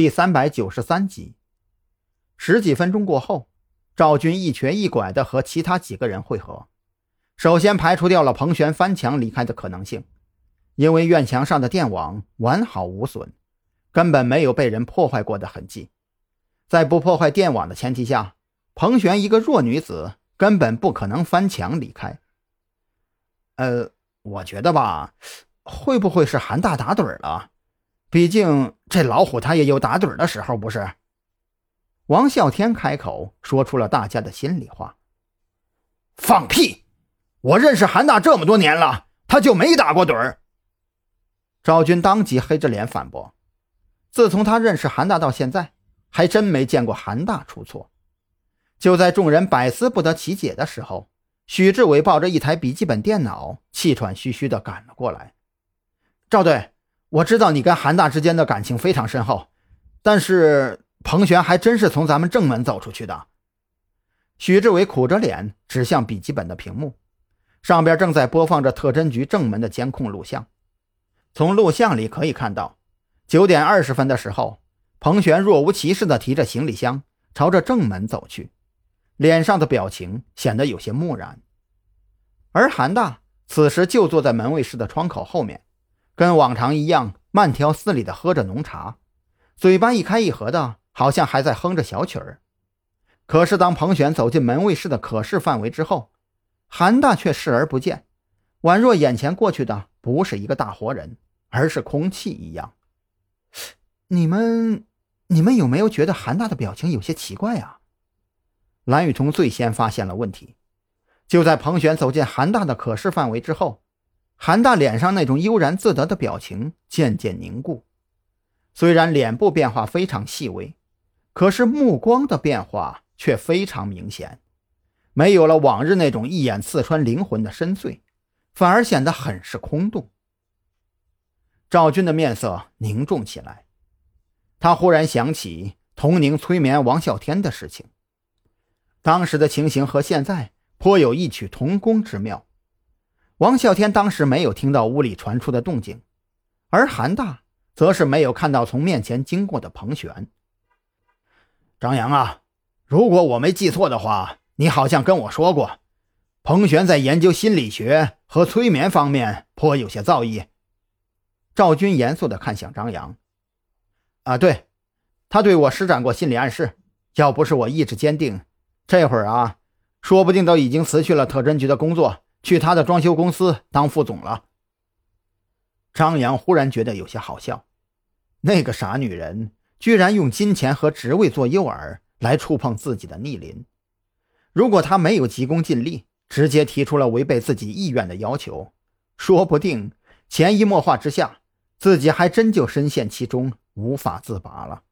第三百九十三集。十几分钟过后，赵军一瘸一拐地和其他几个人会合。首先排除掉了彭璇翻墙离开的可能性，因为院墙上的电网完好无损，根本没有被人破坏过的痕迹。在不破坏电网的前提下，彭璇一个弱女子根本不可能翻墙离开。呃，我觉得吧，会不会是韩大打盹了？毕竟这老虎他也有打盹的时候，不是？王啸天开口说出了大家的心里话。放屁！我认识韩大这么多年了，他就没打过盹儿。赵军当即黑着脸反驳：“自从他认识韩大到现在，还真没见过韩大出错。”就在众人百思不得其解的时候，许志伟抱着一台笔记本电脑，气喘吁吁地赶了过来。赵队，我知道你跟韩大之间的感情非常深厚，但是……彭璇还真是从咱们正门走出去的。许志伟苦着脸指向笔记本的屏幕，上边正在播放着特侦局正门的监控录像。从录像里可以看到，九点二十分的时候，彭璇若无其事地提着行李箱朝着正门走去，脸上的表情显得有些木然。而韩大此时就坐在门卫室的窗口后面，跟往常一样慢条斯理地喝着浓茶，嘴巴一开一合的。好像还在哼着小曲儿，可是当彭璇走进门卫室的可视范围之后，韩大却视而不见，宛若眼前过去的不是一个大活人，而是空气一样。你们，你们有没有觉得韩大的表情有些奇怪啊？蓝雨桐最先发现了问题，就在彭璇走进韩大的可视范围之后，韩大脸上那种悠然自得的表情渐渐凝固，虽然脸部变化非常细微。可是目光的变化却非常明显，没有了往日那种一眼刺穿灵魂的深邃，反而显得很是空洞。赵军的面色凝重起来，他忽然想起童宁催眠王啸天的事情，当时的情形和现在颇有异曲同工之妙。王啸天当时没有听到屋里传出的动静，而韩大则是没有看到从面前经过的彭璇。张扬啊，如果我没记错的话，你好像跟我说过，彭璇在研究心理学和催眠方面颇有些造诣。赵军严肃地看向张扬：“啊，对，他对我施展过心理暗示。要不是我意志坚定，这会儿啊，说不定都已经辞去了特侦局的工作，去他的装修公司当副总了。”张扬忽然觉得有些好笑，那个傻女人。居然用金钱和职位做诱饵来触碰自己的逆鳞。如果他没有急功近利，直接提出了违背自己意愿的要求，说不定潜移默化之下，自己还真就深陷其中，无法自拔了。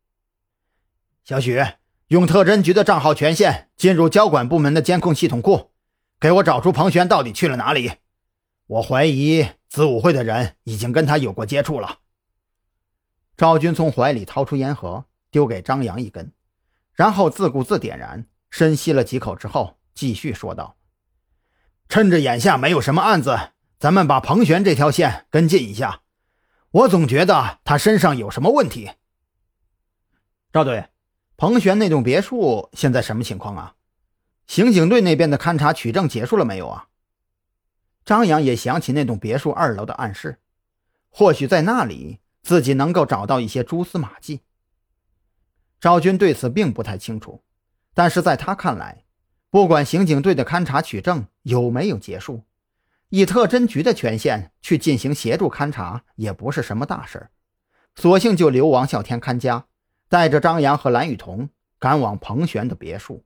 小许，用特侦局的账号权限进入交管部门的监控系统库，给我找出彭璇到底去了哪里。我怀疑子午会的人已经跟他有过接触了。赵军从怀里掏出烟盒，丢给张扬一根，然后自顾自点燃，深吸了几口之后，继续说道：“趁着眼下没有什么案子，咱们把彭璇这条线跟进一下。我总觉得他身上有什么问题。”赵队，彭璇那栋别墅现在什么情况啊？刑警队那边的勘查取证结束了没有啊？张扬也想起那栋别墅二楼的暗示，或许在那里。自己能够找到一些蛛丝马迹。赵军对此并不太清楚，但是在他看来，不管刑警队的勘查取证有没有结束，以特侦局的权限去进行协助勘查也不是什么大事儿索性就留王啸天看家，带着张扬和蓝雨桐赶往彭璇的别墅。